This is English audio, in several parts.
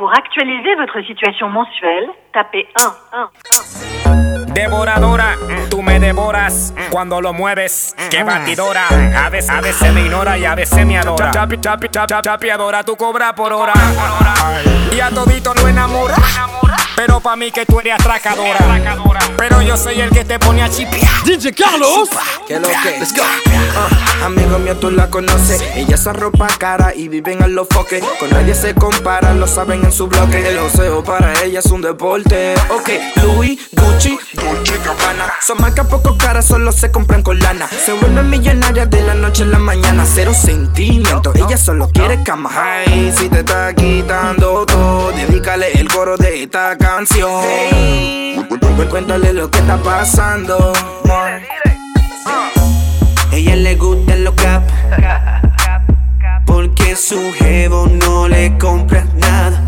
Pour actualiser votre situation mensuelle, tapez 1, 1, 1. Devoradora, tú me devoras cuando lo mueves. Qué batidora, a veces, a veces me ignora y a veces me adora. Chapi, chapi, chapi, chapiadora, tú cobras por hora. Y a todito lo enamora. Pero pa' mí que tú eres atracadora. Pero yo soy el que te pone a chipear. DJ Carlos. ¿Qué lo que? Let's go. Uh, amigo mío, tú la conoces. Ella se ropa cara y viven en los foques. Con nadie se compara, lo saben en su bloque. El oseo para ella es un deporte. Ok, Louis, Gucci, Gucci, Gabbana. Son marcas poco caras, solo se compran con lana. Se vuelve millonaria de la noche a la mañana. Cero sentimientos, ella solo quiere cama. Ay, si te está quitando todo, dedícale el coro de esta canción. Cuéntale lo que está pasando. Ella le gusta lo cap. Porque su jevo no le compra nada.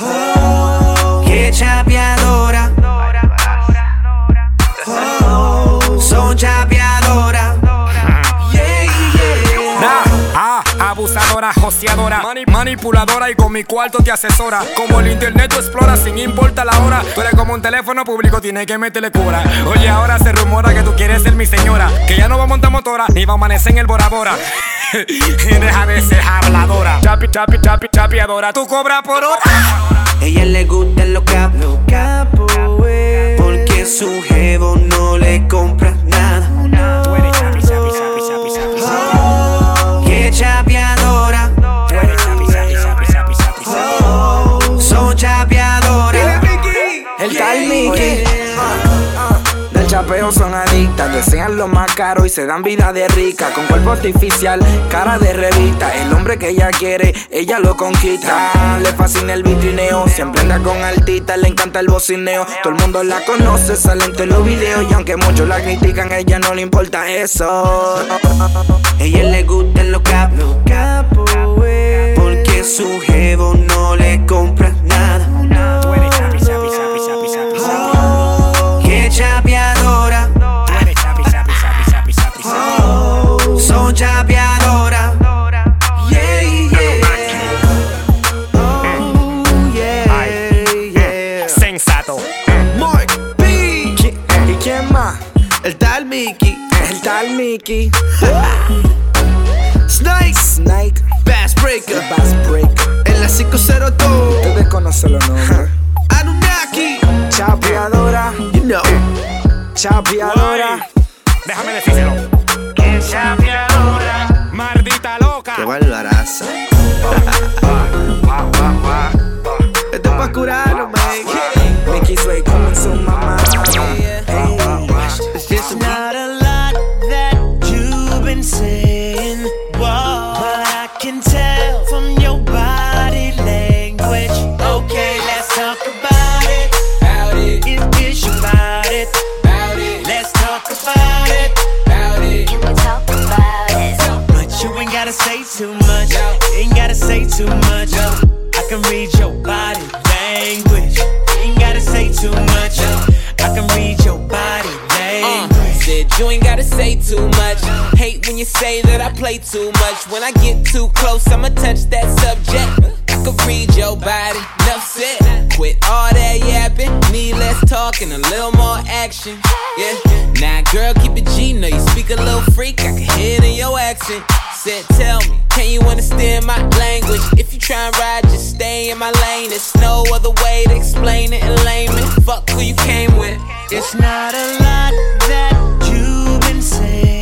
Oh, qué chapeadora. Mani- manipuladora y con mi cuarto te asesora. Como el internet tú exploras sin importar la hora. Tú eres como un teléfono público, tienes que meterle cura. Oye, ahora se rumora que tú quieres ser mi señora. Que ya no va a montar motora, ni va a amanecer en el Bora Bora. Deja de ser habladora. Chapi, chapi, chapi, chapiadora. Tú cobras por hora. Ella le gusta lo cap, lo capo, Porque su jevo no le compra nada. Tú eres chapi, chapi, chapi, chapi, chapi, chapi. Oh, qué chapeadora. Chapeo son adictas, desean lo más caro y se dan vida de rica. Con cuerpo artificial, cara de revista. El hombre que ella quiere, ella lo conquista. Le fascina el vitrineo, siempre anda con altita, le encanta el bocineo. Todo el mundo la conoce, sale en los videos. Y aunque muchos la critican, a ella no le importa eso. Ella le gusta lo cap, lo capo, Porque su jevo no le compra nada. Mickey. El tal Mickey. Snake. Snake. Bass Breaker. Bass Breaker. En la 502. Ustedes conocen los nombres. Anunnaki. Chapeadora. You know. Chapeadora. Déjame decírselo. Que chapeadora. Maldita loca. Qué barbaraza. can read your body language. Ain't gotta say too much. I can read your body language. Uh, said you ain't gotta say too much. Hate when you say that I play too much. When I get too close, I'ma touch that subject. I could read your body, enough said. Quit all that yapping, need less talk and a little more action. Yeah, now girl, keep it G. Know you speak a little freak, I can hear it in your accent. Said, tell me, can you understand my language? If you try and ride, just stay in my lane. There's no other way to explain it. Fuck who you came with. It's not a lot that you've been saying,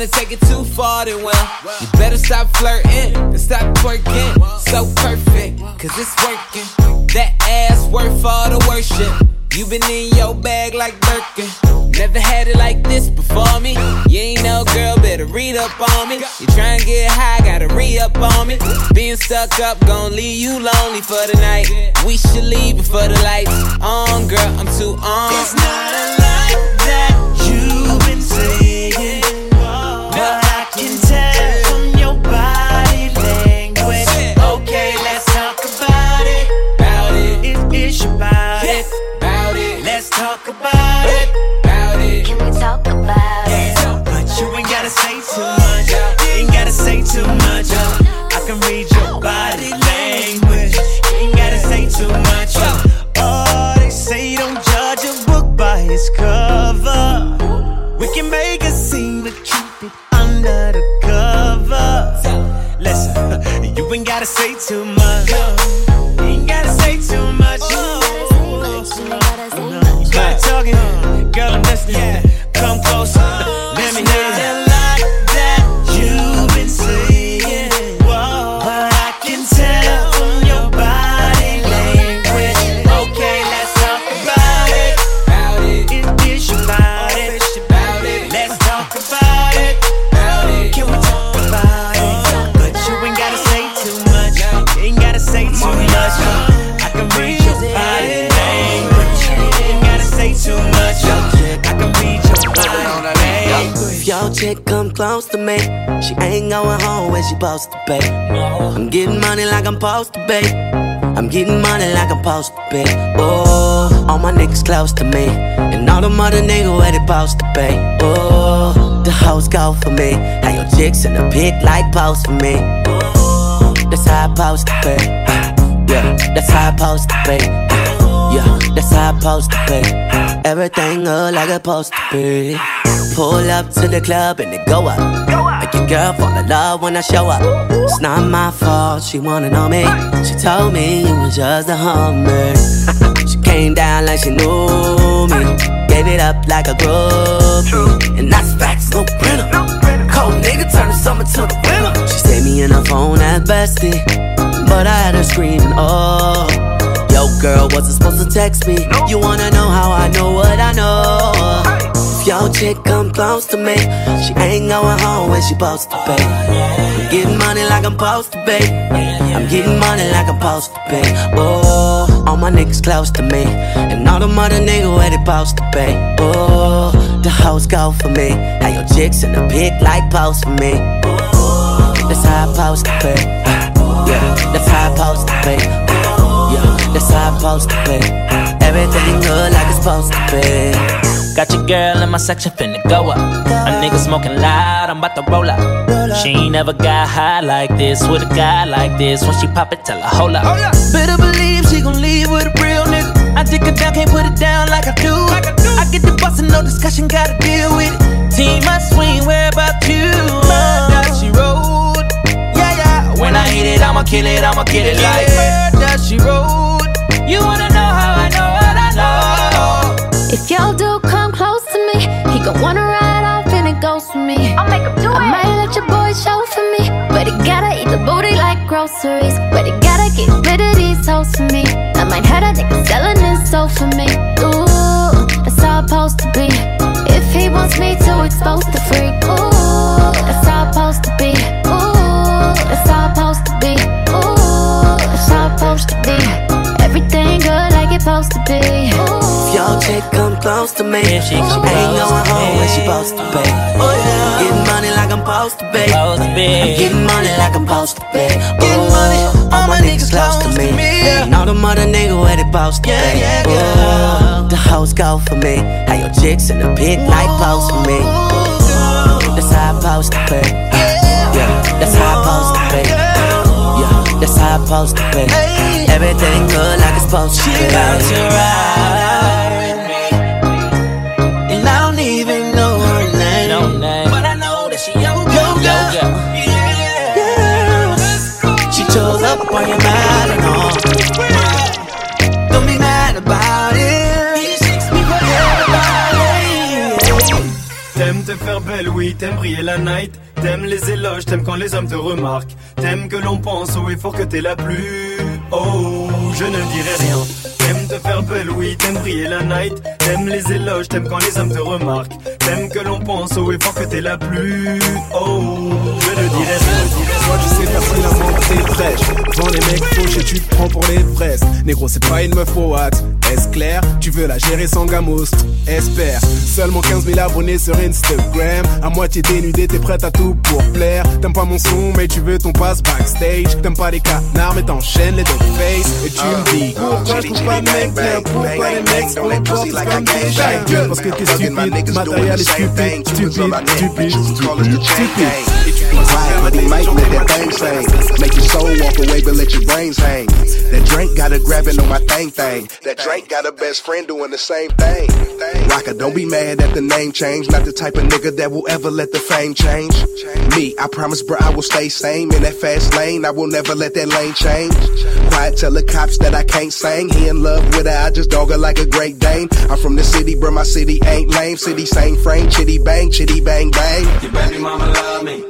wanna take it too far, then well, you better stop flirting and stop twerking. So perfect, cause it's working. That ass worth all the worship. You been in your bag like Birkin. Never had it like this before me. You ain't no girl, better read up on me. You try and get high, gotta re up on me. Being stuck up, gon' leave you lonely for the night. We should leave before the lights on, girl. I'm too on. It's not a lie that you've been saying, Gotta say too much. Ain't gotta say too much. Start talking, girl, I'm listening. Come close, let close to me, she ain't going home when she supposed to pay. I'm getting money like I'm supposed to pay. I'm getting money like I'm supposed to pay. Oh, all my niggas close to me, and all the mother niggas where they supposed to pay. Oh, the hoes go for me. How your chicks in the pit like post for me. Oh, that's how I supposed to pay. Yeah, that's how I supposed to pay. I supposed to pay. Everything look like it's supposed to be. Pull up to the club and it go up. Make your girl fall in love when I show up. It's not my fault, she wanna know me. She told me you was just a hummer. she came down like she knew me. Gave it up like a groupie. And that's facts, no printer. Cold nigga turn the summer to the winter. She saved me in her phone as bestie. But I had her screaming, oh. Girl, wasn't supposed to text me. You wanna know how I know what I know? If your chick come close to me, she ain't going home when she supposed to pay. I'm getting money like I'm supposed to pay. I'm getting money like I'm supposed to pay. Oh, all my niggas close to me, and all the mother niggas where they supposed to pay. Oh, the hoes go for me. How your chicks in the pic like post for me. That's how I supposed to pay. Yeah, that's how I supposed to pay. Yeah, how I supposed to pay. Everything good like it's supposed to be. Got your girl in my section finna go up. A nigga smoking loud, I'm about to roll up. She ain't never got high like this with a guy like this. When she pop it, tell her hold up. Oh, Better believe she gon' leave with a real nigga. I dick her down, can't put it down like I do. I get the bustin', no discussion, gotta deal with it. Team, I swing, where about you? Murder, she wrote. Yeah, yeah. When I hit it, I'ma kill it, I'ma kill it like murder, she wrote. You wanna know how I know what I know? If your dude come close to me, he gon' wanna ride off and it goes for me. I'll make him do I it. might let your boy show for me, but he gotta eat the booty like groceries. But he gotta get rid of these hoes for me. I might have a nigga selling his soul for me. Ooh, that's how it's supposed to be. If he wants me to expose the freak, ooh, that's how it's supposed to be. Supposed to be. Ooh. If your chick come close to me, If she she come ain't close going home me. when she supposed to pay. Oh, getting money like I'm supposed to pay. Supposed to be. I'm getting money like I'm supposed to pay. Getting Oh, money, all my niggas close to me. And all the mother niggas where they supposed to pay. yeah, Oh, the hoes go for me. How your chicks in the pit like post for me. That's how I supposed to pay. Yeah, that's how I supposed to pay. Yeah, that's how I supposed to pay. Everything good like it's supposed to be. About to ride with me. And I don't even know her name. No name. But I know that she yoga. Yoga. Yeah. She chose up on your mind and all. Don't be mad about it. T'aimes te faire belle, oui, t'aimes briller la night. T'aimes les éloges, t'aimes quand les hommes te remarquent. T'aimes que l'on pense au effort que t'es la plus. Oh, je ne dirai rien. T'aimes te faire belle, oui, t'aimes briller la night. T'aimes les éloges, t'aimes quand les hommes te remarquent. T'aimes que l'on pense haut et fort que t'es la plus. Oh, je le dirai, Toi, tu sais pertinemment que t'es fraîche. Devant les mecs fauches et tu te prends pour les fraises. Négro, c'est pas une meuf au hâte. Est-ce clair? Tu veux la gérer sans gamos Espère. Seulement 15 000 abonnés sur Instagram. À moitié dénudé, t'es prête à tout pour plaire. T'aimes pas mon son, mais tu veux ton passe backstage. T'aimes pas les canards, mais t'enchaînes les dog face. Et tu me dis, pourquoi je trouve pas mec bien? Pourquoi les mecs se comportent comme des chiens Parce que t'es stupide, matériel est stupide, stupide, stupide, stupide, stupide. Right, but he might let that thing sing. Make your soul walk away, but let your brains hang. That drink got a grabbing on my thing thing. That drink got a best friend doing the same thing. Rocker, don't be mad at the name change. Not the type of nigga that will ever let the fame change. Me, I promise, bro, I will stay same in that fast lane. I will never let that lane change. Quiet, tell the cops that I can't sing. He in love with her, I just dog her like a great Dane. I'm from the city, bro, my city ain't lame. City same frame, chitty bang, chitty bang bang. Your baby mama love me.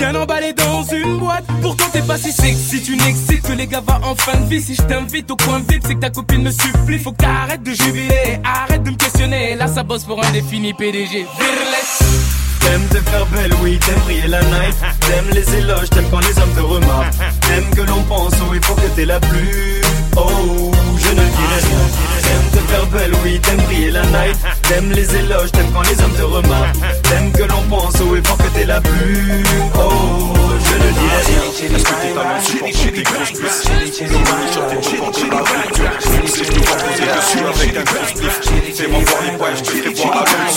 Bien emballé dans une boîte Pourtant t'es pas si sexy, tu n'excites que les gars va en fin de vie Si je t'invite au coin vite, c'est que ta copine me supplie Faut que t'arrêtes de jubiler, arrête de me questionner Là ça bosse pour un défini PDG Virless T'aimes te faire belle, oui, t'aimes briller la night. T'aimes les éloges, t'aimes quand les hommes te remarquent. T'aimes que l'on pense, il faut que t'es la plus. Oh, je ne dirai rien. T'aimes te faire belle, oui, t'aimes briller la night. T'aimes les éloges, t'aimes quand les hommes te remarquent. T'aimes que l'on pense, il faut que t'es la plus. Oh, avec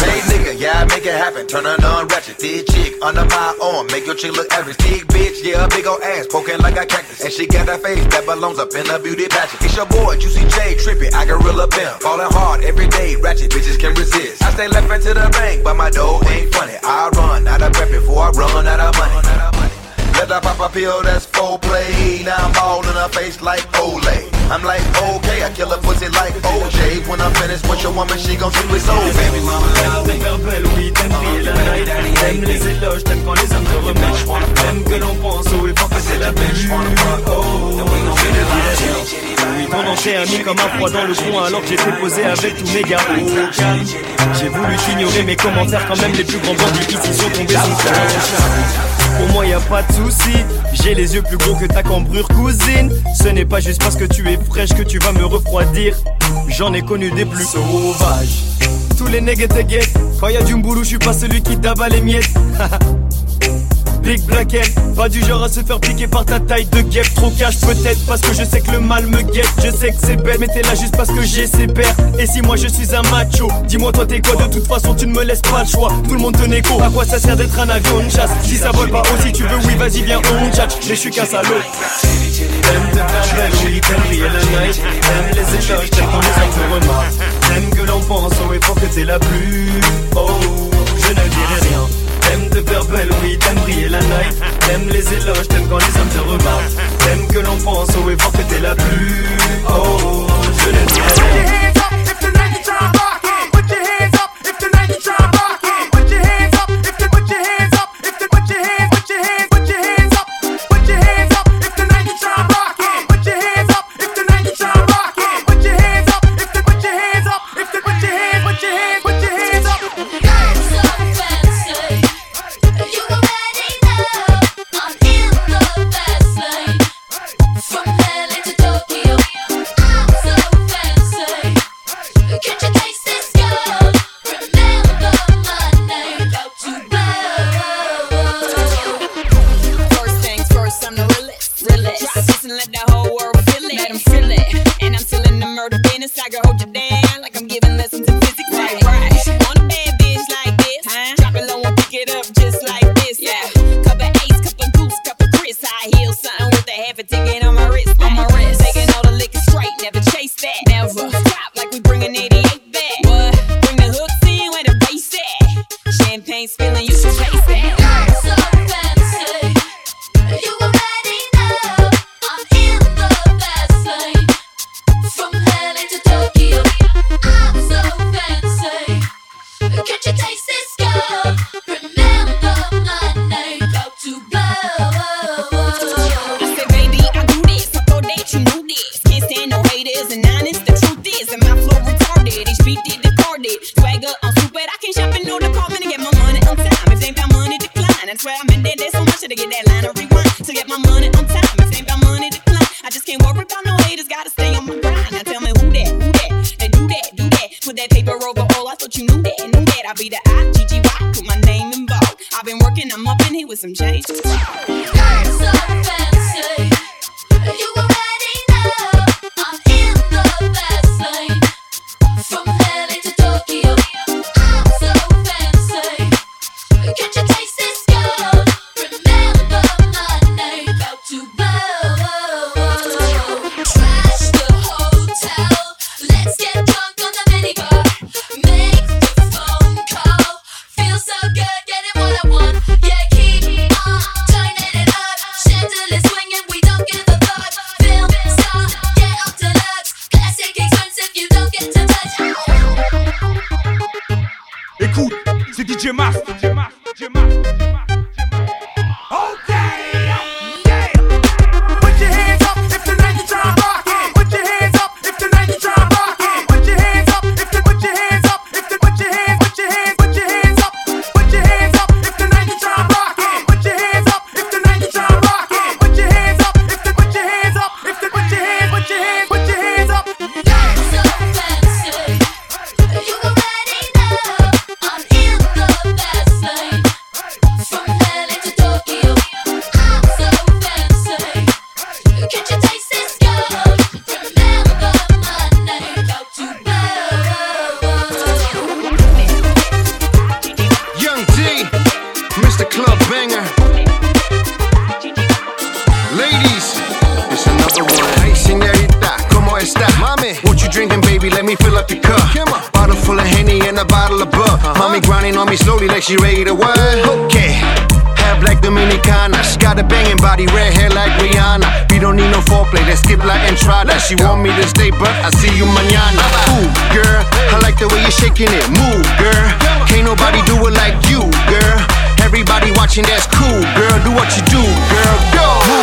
Hey nigga, yeah, make it happen. Turn her on ratchet. Thick chick under my arm. Make your chick look average. Thick bitch, yeah, big ol' ass. Poking like a cactus. And she got that face that belongs up in a beauty pageant. It's your boy, Juicy J, trippy. I gorilla pimp. Falling hard every day. Ratchet bitches can resist. I stay left into the bank, but my dough ain't funny. I run out of breath before I run out of money. Let her pop a pill that's full play. Now I'm all in her face like Olay. I'm like, okay, I kill a pussy like OJ. When I'm finished with your woman, she gon' simply soul baby mama T'aimes belle, oui, t'aimes briller la night. T'aimes les éloges, t'aimes quand les hommes te remarquent. T'aimes que l'on pense, il faut que c'est la belle. Oh, je ne dirai rien. Oui, ton a mis comme un froid dans le coin alors que j'étais posé avec tous mes gars. J'ai voulu t'ignorer mes commentaires quand même les plus grands bandits ici sont tombés sous. Pour moi y a pas de souci, j'ai les yeux plus gros que ta cambrure cousine. Ce n'est pas juste parce que tu es fraîche que tu vas me refroidir. J'en ai connu des plus sauvages. Tous les nègres te guettent. Quand y a du mboulou, je suis pas celui qui tabat les miettes. Big Black pas du genre à se faire piquer par ta taille de guêpe. Trop cash peut-être parce que je sais que le mal me guette. Je sais que c'est bête mais t'es là juste parce que j'ai ses pères. Et si moi je suis un macho, dis-moi toi t'es quoi? De toute façon tu ne me laisses pas le choix. Tout le monde te négo, à quoi ça sert d'être un avion de chasse? Si ça vole pas aussi tu veux oui vas-y viens on chat Mais je suis qu'un salaud. T'aimes te faire belle, oui t'aimes briller la night les éloges, t'aimes quand les te remarquent T'aimes que l'on pense, oh et faut que t'es la plus. Oh, T'aimes te faire belle, oui, t'aimes briller la night T'aimes les éloges, t'aimes quand les hommes te remarquent. T'aimes que l'on pense, oh et fort que t'es la plus. Oh, je ne ain't shopping, no department to get my money on time. If they found money, decline. That's swear I'm in there, there's so much to get that line. I me. What you drinking, baby? Let me fill up your cup. Bottle full of Henny and a bottle of Bud. Uh-huh. Mommy grinding on me slowly like she ready to work. Okay. Hair black Dominicanas. Got a banging body, red hair like Rihanna. We don't need no foreplay, let's skip like that. She want me to stay, but I see you mañana. Ooh, girl, I like the way you're shaking it. Move, girl. Can't nobody do it like you, girl. Everybody watching, that's cool, girl. Do what you do, girl. Go.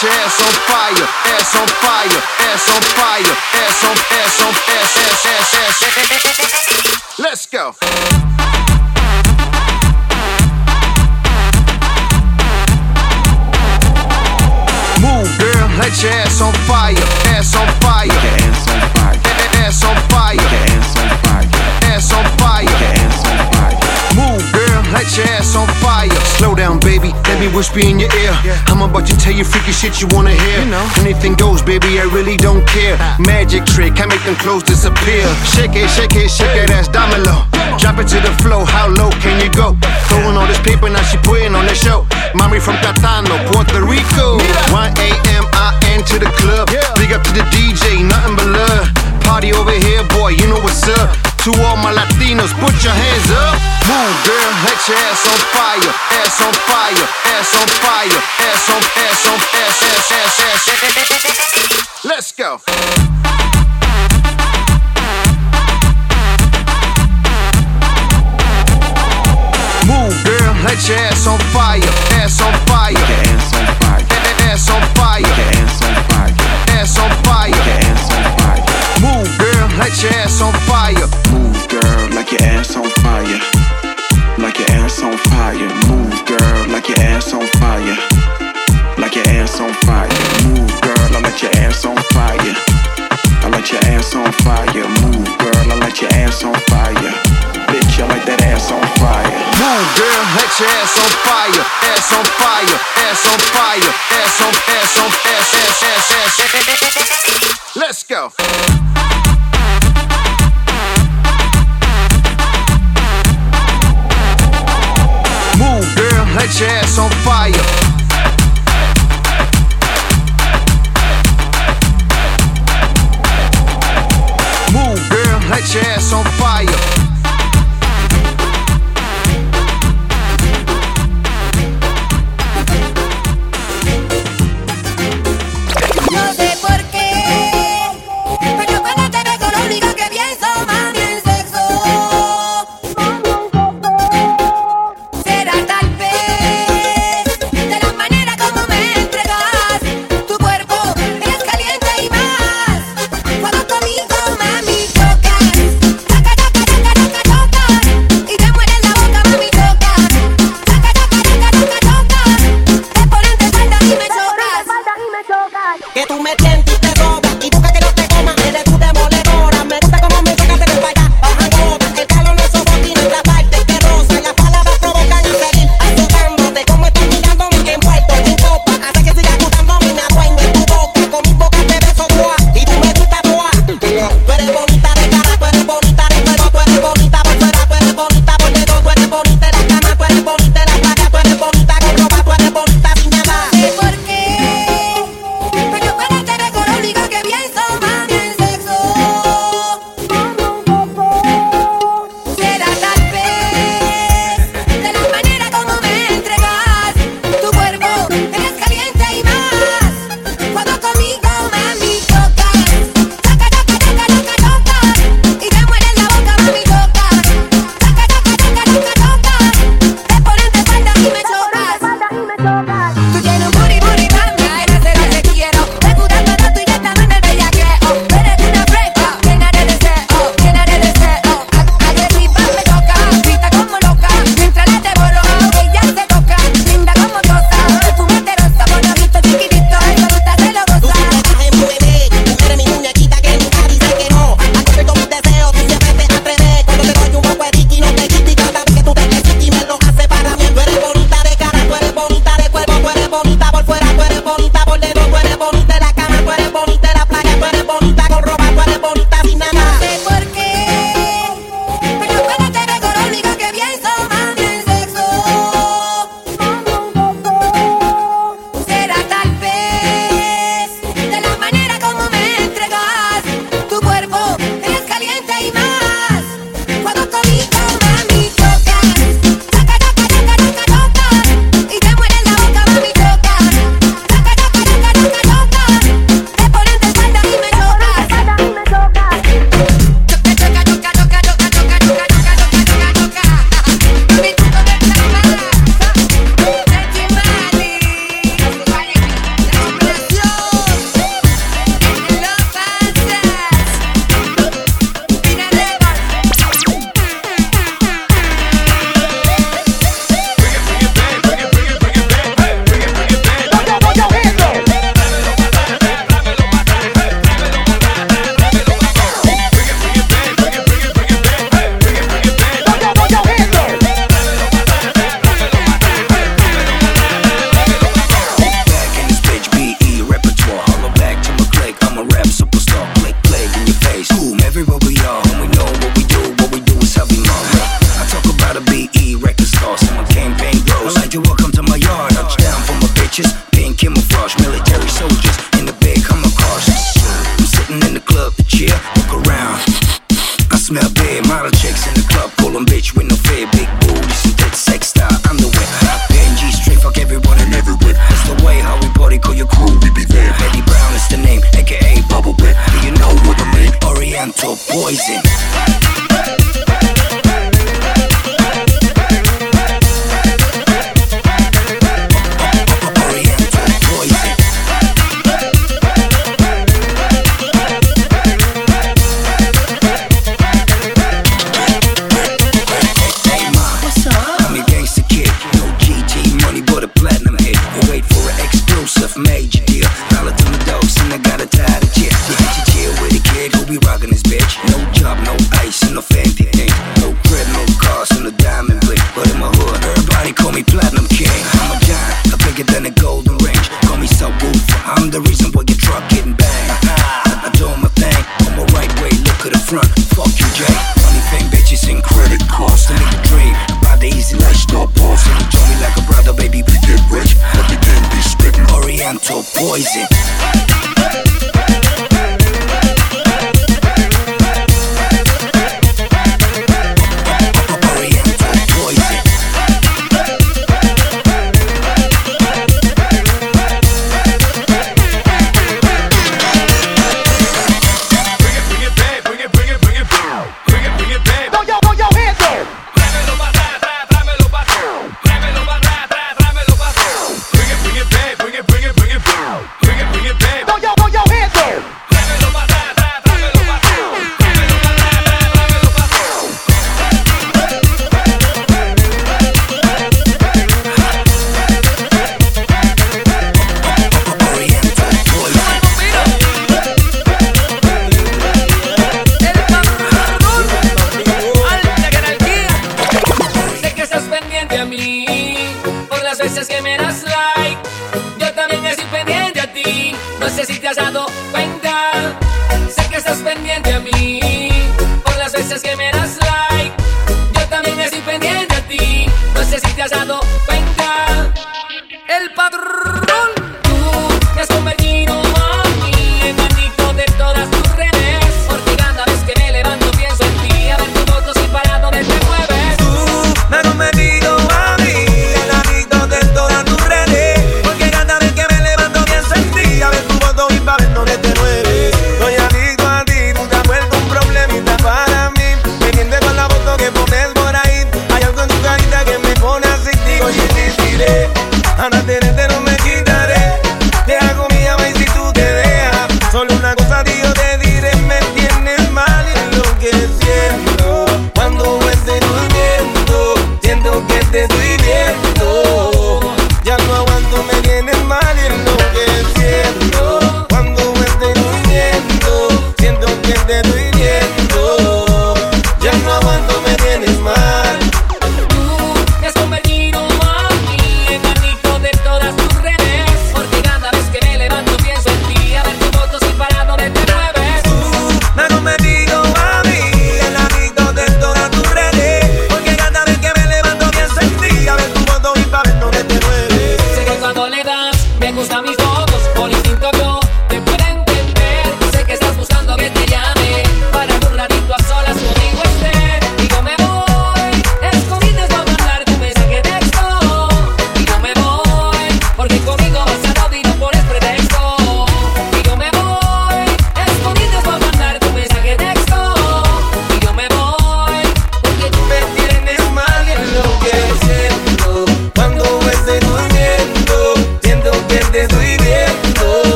Get ass on fire, ass on fire, ass on fire, ass on ass on ass ass ass ass. Let's go. Move, girl, let your ass on fire, ass on fire, ass on fire, ass on fire, ass on fire, ass on fire. Move whisper in your ear. I'm about to tell you freaky shit you wanna hear. Anything goes, baby, I really don't care. Magic trick, I make them clothes disappear. Shake it, shake it, shake it, ass domino. Drop it to the floor, how low can you go? Throwing all this paper, now she putting on the show. Mommy from Catano, Puerto Rico. 1 a.m. I enter the club. Big up to the DJ, nothing but love. Party over here, boy, you know what's up. To all my Latinos, put your hands up. Move, girl, let your ass on fire, ass on fire, ass on fire, ass on, ass on, ass, ass, ass, ass. Let's go. Move, girl, let your ass on fire, ass on fire, ass on fire, ass on fire, ass on fire, ass on fire, ass on fire. Move, girl, let your ass on fire. Move, girl, like your ass on fire. Like your ass on fire. Move, girl, like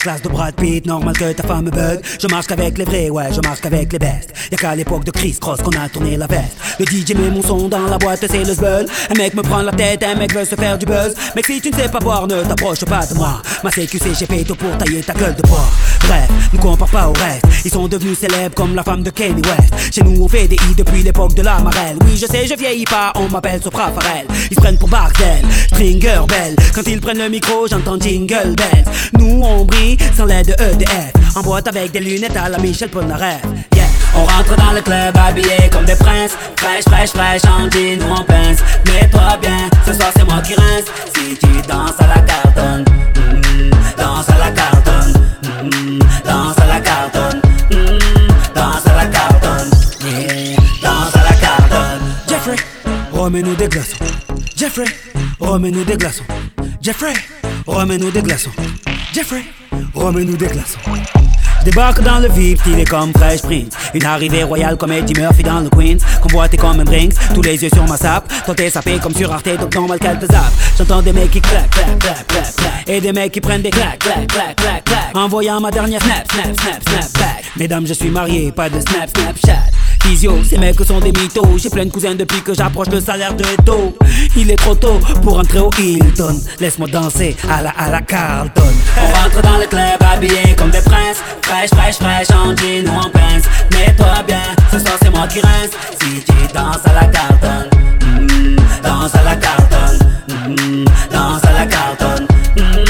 classe de Brad Pitt, normal que ta femme bug. Je marche qu'avec les vrais, ouais, je marche qu'avec les bestes. Y'a qu'à l'époque de Chris Cross qu'on a tourné la veste. Le DJ met mon son dans la boîte, c'est le zbeul. Un mec me prend la tête, un mec veut se faire du buzz. Mec, si tu ne sais pas boire, ne t'approche pas de moi. Ma CQC, j'ai fait tout pour tailler ta gueule de bois. Bref, ne compare pas au reste. Ils sont devenus célèbres comme la femme de Kanye West. Chez nous, on fait des i depuis l'époque de la marelle. Oui, je sais, je vieillis pas, on m'appelle Sopra Farel. Ils se prennent pour Barcel, Stringer Bell. Quand ils prennent le micro, j'entends Jingle Bells. Nous, on brille sans l'aide de EDF. En boîte avec des lunettes à la Michel Polnareff. Yeah. On rentre dans le club habillé comme des princes Fraîche, fraîche, fraîche, en jean ou en pince Mets-toi bien, ce soir c'est moi qui rince Si tu danses à la cartonne mm, Danse à la cartonne. Mm, Danse à la cartonne. Mm, Danse à la cartonne. Danse à la cartonne. Jeffrey, remets-nous des glaçons. Jeffrey, remets-nous des glaçons. Jeffrey, remets-nous des glaçons. Jeffrey, remets-nous des glaçons Débarque dans le VIP, stylé comme Fresh Prince. Une arrivée royale comme Eddie Murphy dans le Queens. Convoité comme un Brinks, tous les yeux sur ma sape. Toi t'es sapé comme sur Arte, donc normal qu'elle te zappe. J'entends des mecs qui claquent, claquent, claquent, claquent, claquent. Et des mecs qui prennent des claques, claques, claques, claques, claques. Back. Envoyant ma dernière snap, snap, snap, snap back. Mesdames, je suis marié, pas de snap, snapchat. Physio, ces mecs sont des mythos. J'ai plein de cousins depuis que j'approche le salaire de tôt. Il est trop tôt pour entrer au Hilton. Laisse-moi danser à la à la Carlton. On rentre dans le club habillé comme des princes. Fraîche, fraîche, fraîche, en jean ou en pince. Mets-toi bien, ce soir c'est moi qui rince. Si tu danses à la Carlton, danse à la Carlton, mm, danse à la Carlton, mm,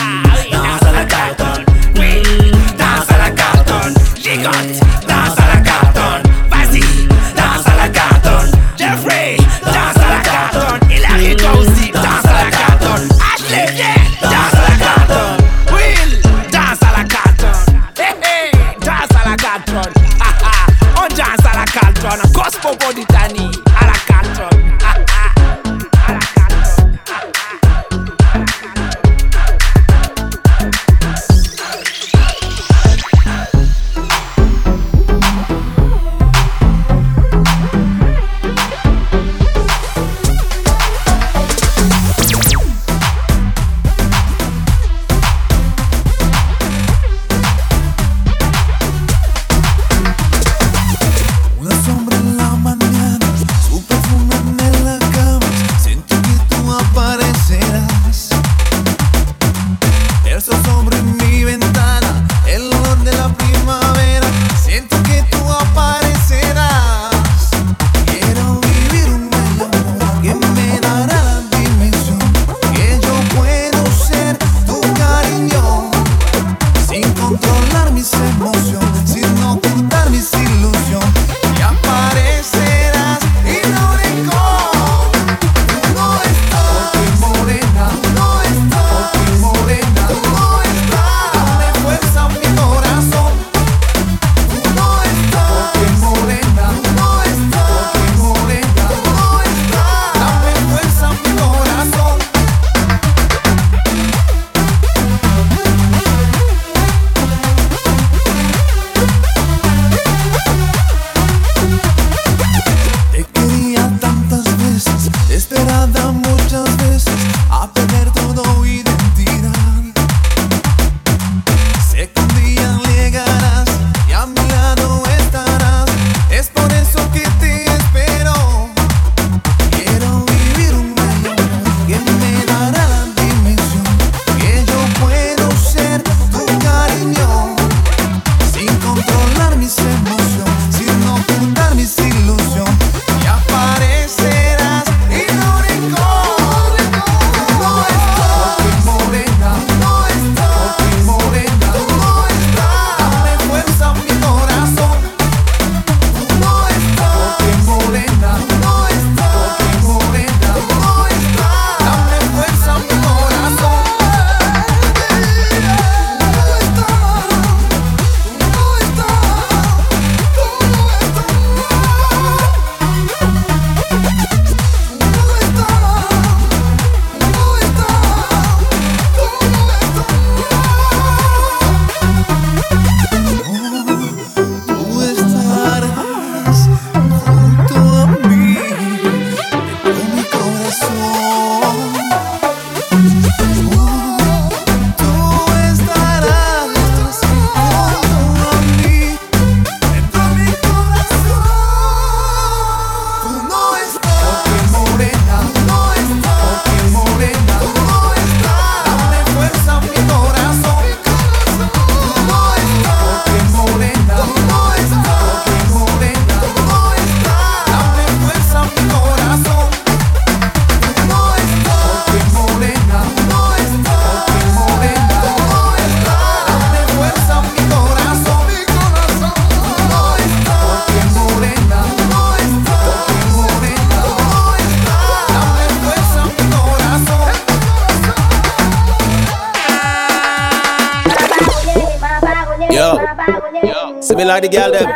Me like the girl them.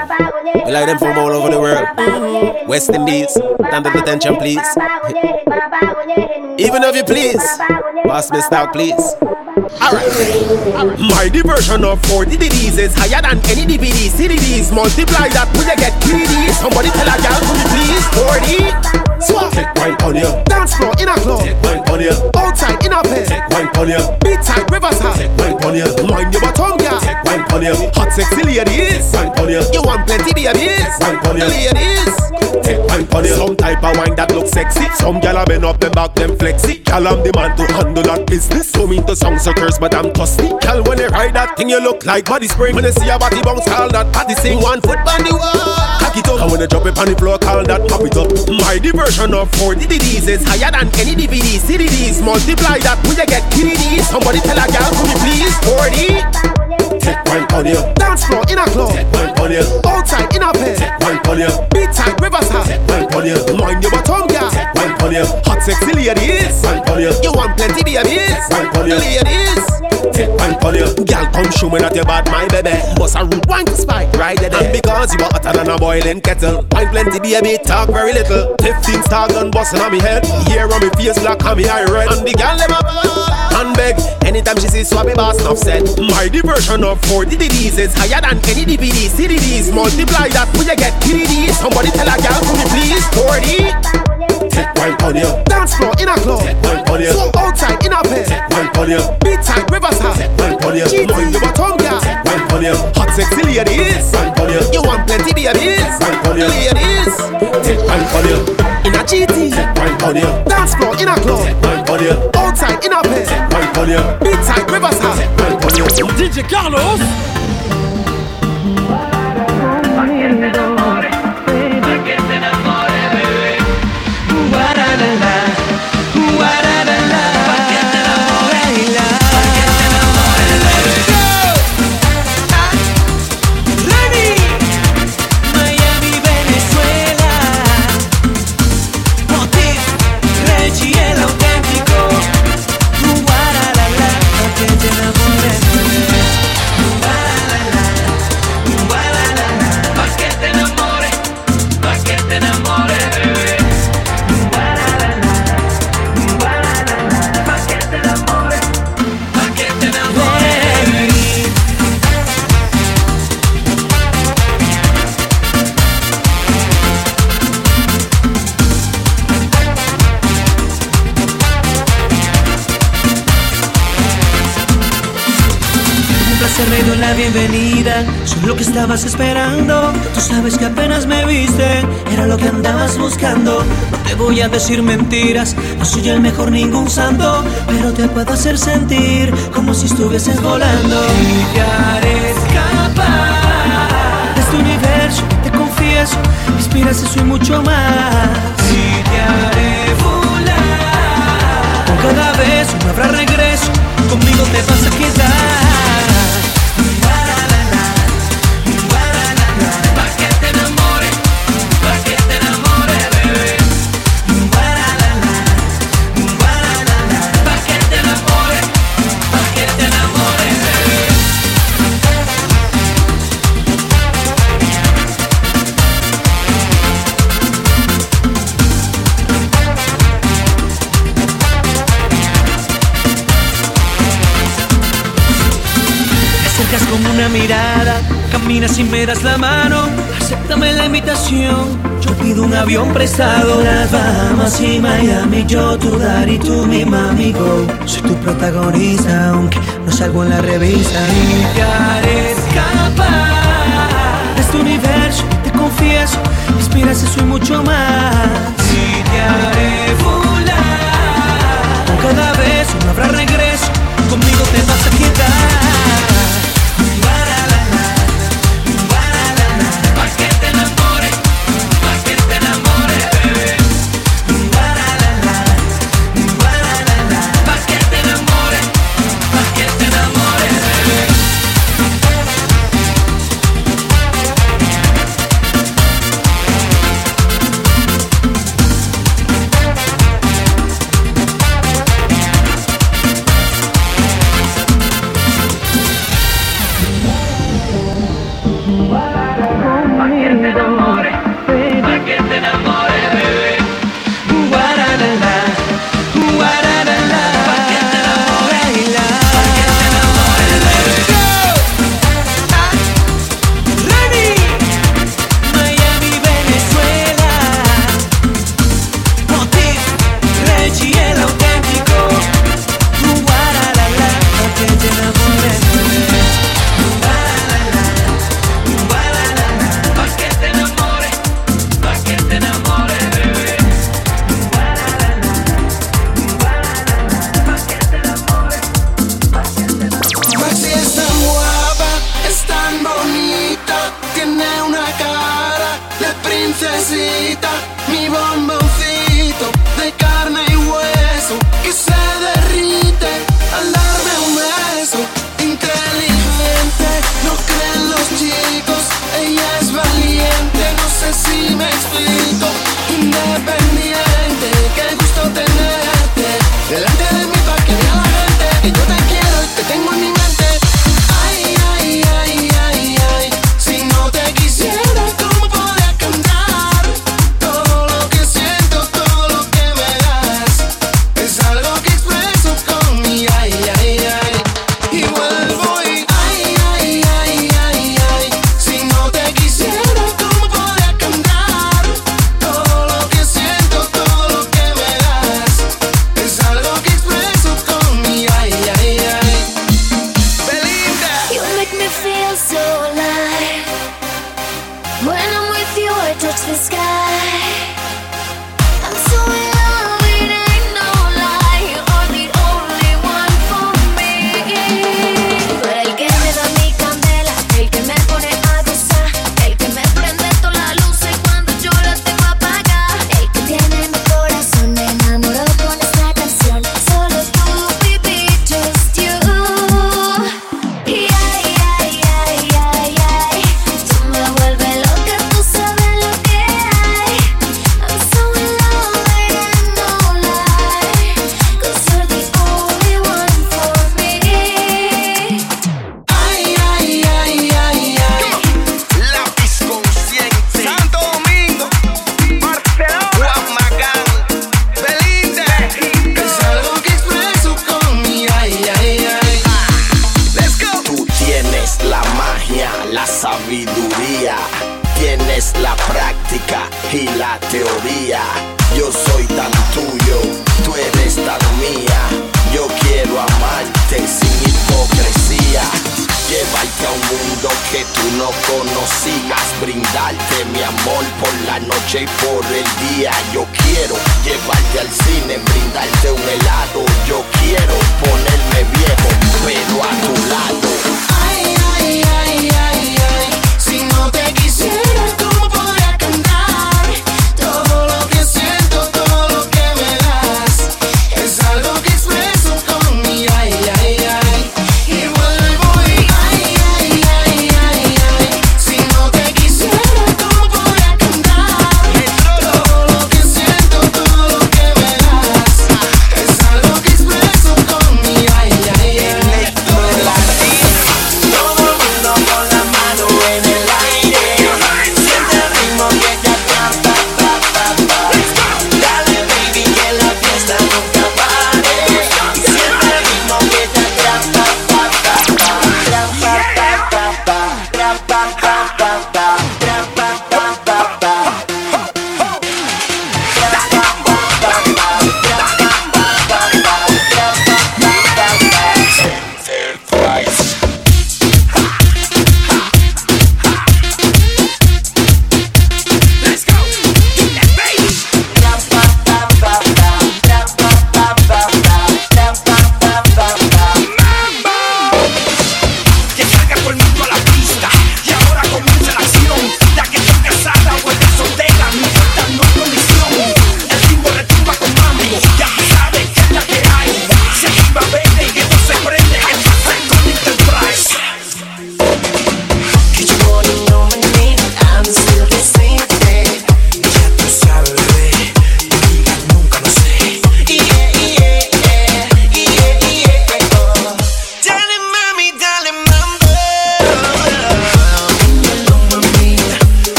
We like them from all over the world. Mm-hmm. West Indies, stand at attention, please. Even if you please, pass me stock, please. Alright. My diversion of 40 DVDs is higher than any DVD. CDs multiply that when you get DVDs. Somebody tell a girl, could you please? 40. Swap. Take wine on you. Dance floor in a club. Take wine on you. Outside in a pen. Take wine on you. Beat side, riverside. Take wine on you. Mind your bottom, girl. Take wine on you. Hot sexy ladies. Take Wine on you. You want plenty babies. Wine on you. Ladies. Take wine on you. Some type of wine that looks sexy. Some gal a bend up them back them flexy. Gal I'm the man to handle that business. So me to song suckers, but I'm trusty. Gal when you ride that thing, you look like body spring. When you see a body bounce, call that body sing. One foot on the wall. Cock it up. When you drop it on the floor, call that pop it up. My diversion of 40 DVDs is higher than any DVD. CDs multiply that you get KDDs. Somebody tell a gal, could you please? 40. Take wine on you. Dance floor in a club. Take wine on you. Outside in a pen. Take wine on you. Beat side, riverside. Take wine on you. Mind your bottom, girl. Take wine on you. Hot sexy ladies. Take Wine on you. You want plenty babies. Take Wine on you. Ladies. Take wine on you. Girl, come show me that you bad, my baby. Bust a root wine to spike right there. And because you are hotter than a boiling kettle. Wine plenty, baby, talk very little. 15 star gun busting on me head. Hair on me face black, on me eye red. And the girl never and beg. Anytime she sees swabby boss, said. My diversion of 40 DVDs is higher than any DVD. CDs multiply that when you get KDDs. Somebody tell a girl, could you please? 40. Take wine on you. Dance floor in a club. Take wine on you. So outside in a pen. Take wine on you. Beat side, riverside. Take wine on you. Mind your bottom, girl. Take wine on you. Hot sexy ladies. Wine on you. You want plenty babies. Wine on you. Ladies. Take wine on you. In a GT. Take wine on you. Dance floor in a club. Take DJ Carlos. Soy lo que estabas esperando. Tú sabes que apenas me viste, era lo que andabas buscando. No te voy a decir mentiras, no soy el mejor ningún santo, pero te puedo hacer sentir como si estuvieses volando. Haré escapar de este universo, te confieso, inspiras eso y mucho más. Y te haré volar, con cada beso no habrá regreso, conmigo te vas a y me das la mano. Acéptame la invitación, yo pido un avión prestado. Las Bahamas y Miami, yo tu daddy, tú mi mami go. Soy tu protagonista, aunque no salgo en la revista. Y te haré escapar de este universo, te confieso, inspiras eso y mucho más. Y te haré volar, con cada beso no habrá regreso, conmigo te vas a quedar.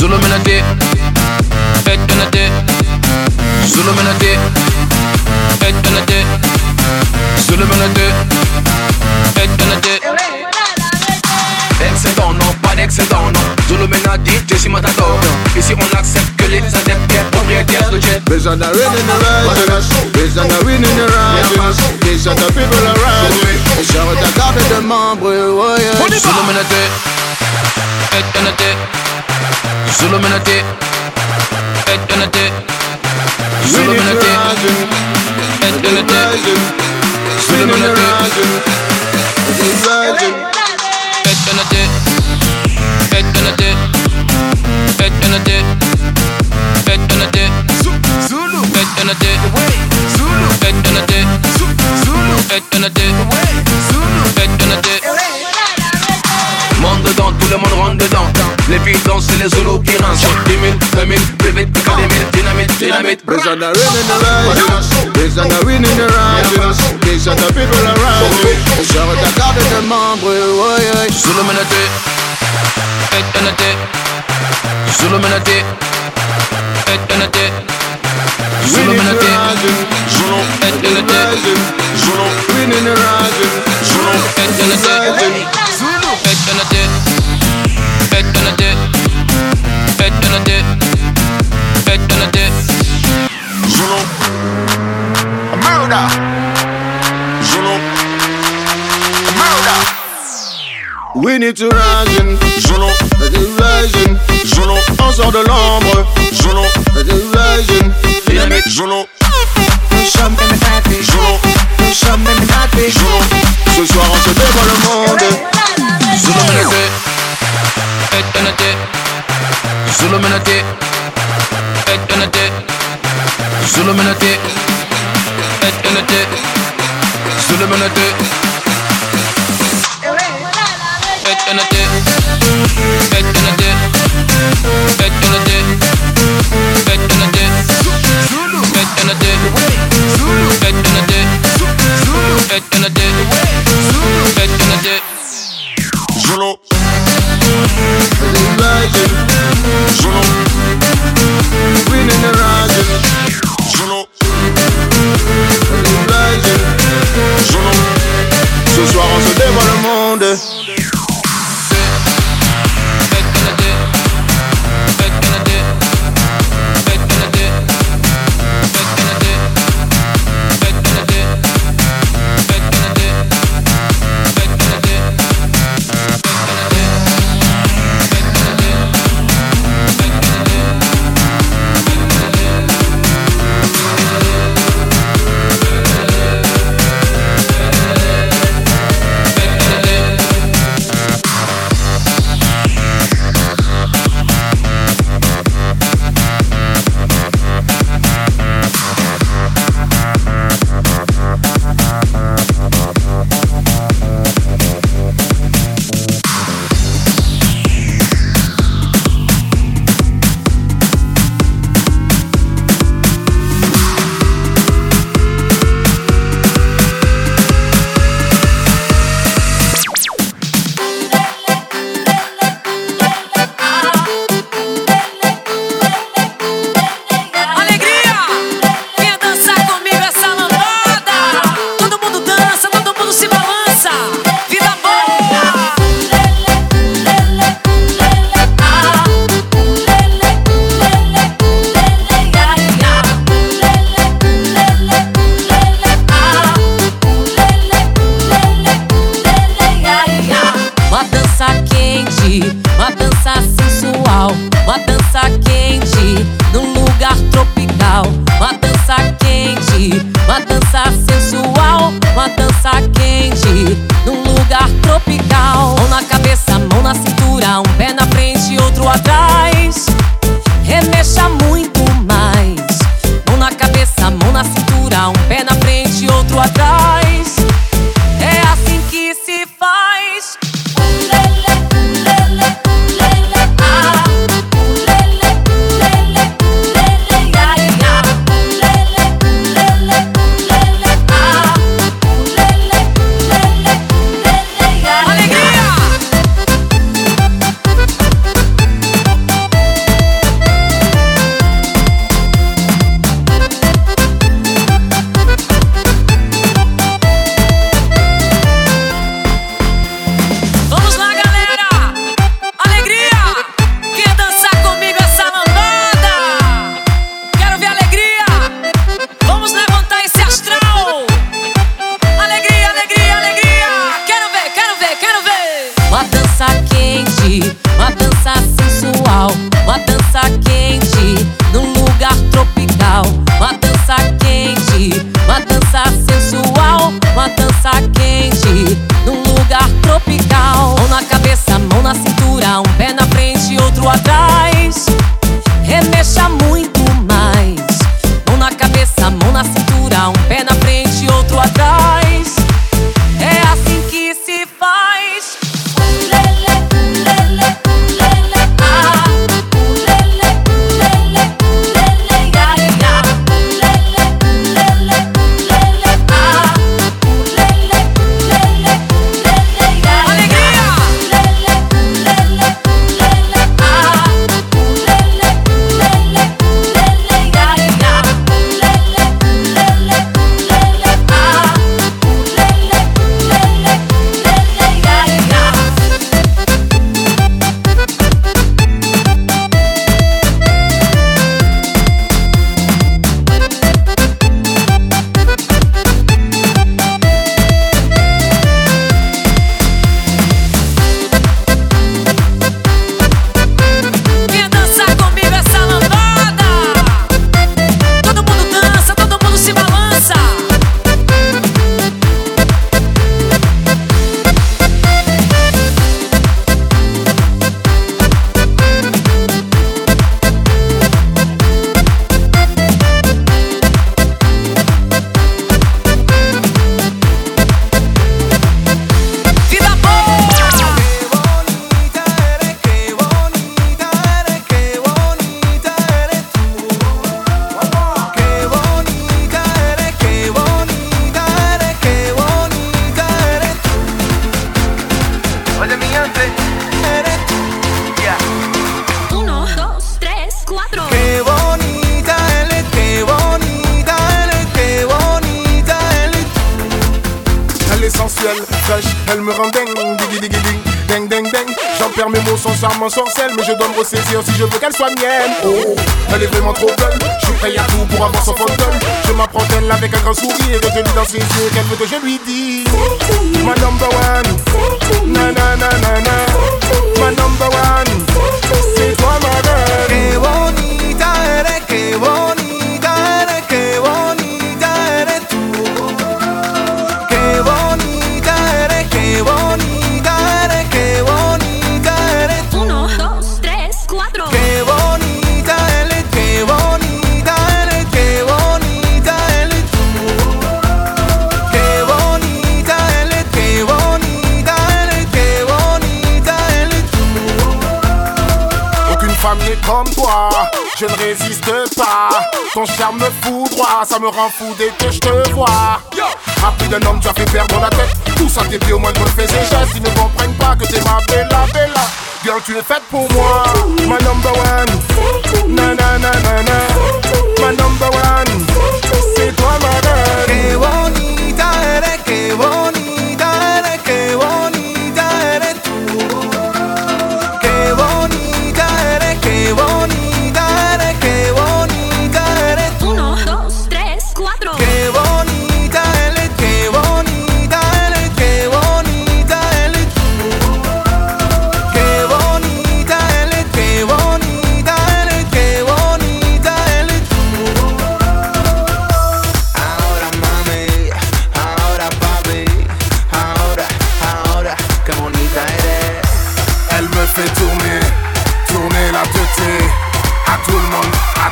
Zuluminati de. De. De. Excellent, non, pas d'excellent, non. Zuluminati, je suis Ici on accepte que les adeptes propriétaires de jet. Based on in the ride Based on in the ride Based on people around Je regarde de membres, ouais, ouais Zuluminati, Edenati, Zuluminati, Edenati, Zuluminati, Edenati, Edenati, Zulu, Zulu, Edenati, Zulu, Edenati, Zulu, Monde dedans, tout le monde rentre dedans. Les puissants c'est les zolos qui rincent. 10 000, 20 000, plus vite, Dynamite, dynamite There's an arena in the ride There's an arena in the ride There's an people around Je regarde tes membres, ouais ouais. Zulu Menate Et Enate Zulu Menate Et Enate Zulu Menate Zulu Et Enate Zulu Winning the ride Zulu Et We need to rising. Jono, division. Jono, on sort de l'ombre. Jono, division. Dynamique. Jono. Nous sommes démocratiques. Jono. elle me rend dingue, digui digui ding, ding ding ding. J'en perds mes mots sans charme, en sorcelle, mais je dois me ressaisir si je veux qu'elle soit mienne. Oh, oh. elle est vraiment trop bonne, je suis prêt à tout pour avoir son fantôme. Je m'apprends d'elle avec un grand sourire et je lui dans ses yeux qu'elle veut que je lui dise. Ma number one, na na na na na, ma number one, c'est toi ma Ton charme me ça me rend fou dès que je te vois. Rapide d'un homme, tu as fait perdre la tête. Tout ça tes pieds, au moins de me fais gestes. Ils ne comprennent pas que t'es ma bella bella. Girl, tu es faite pour moi. Ma number one. Na na na na na. Number one. C'est toi ma reine. Que bonita eres, que bonita.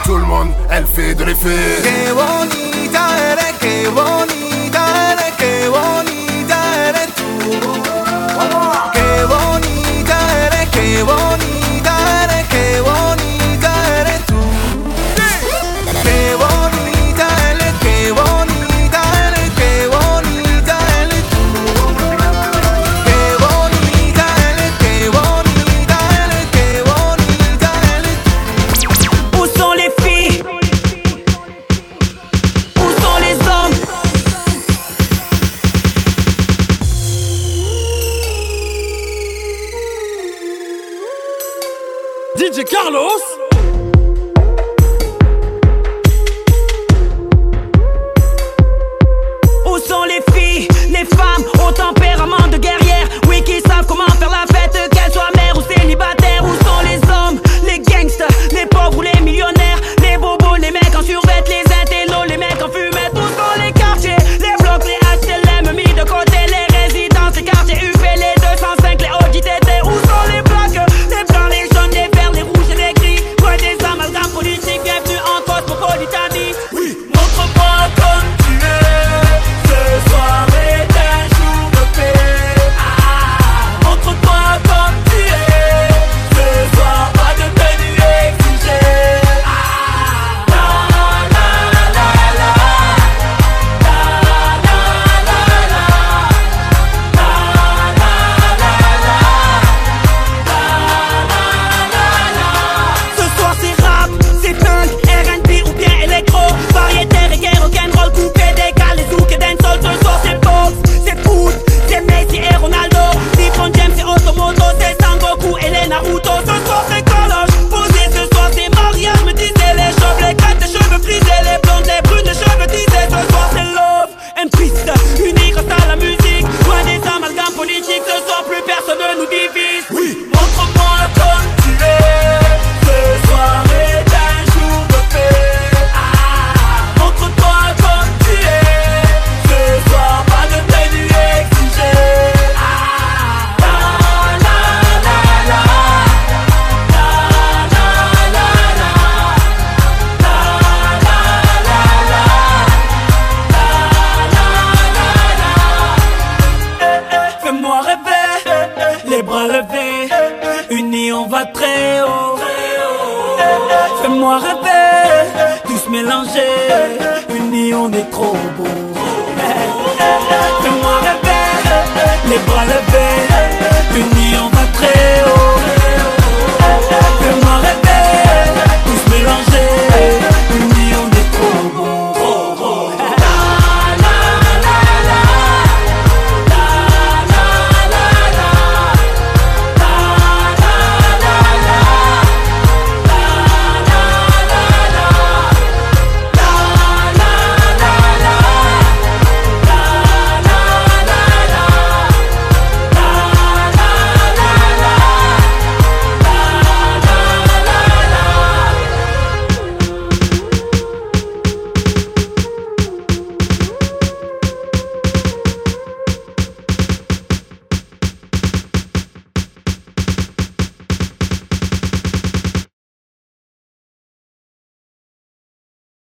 tout le monde, elle fait de l'effet. Que bonita eres, que bonita.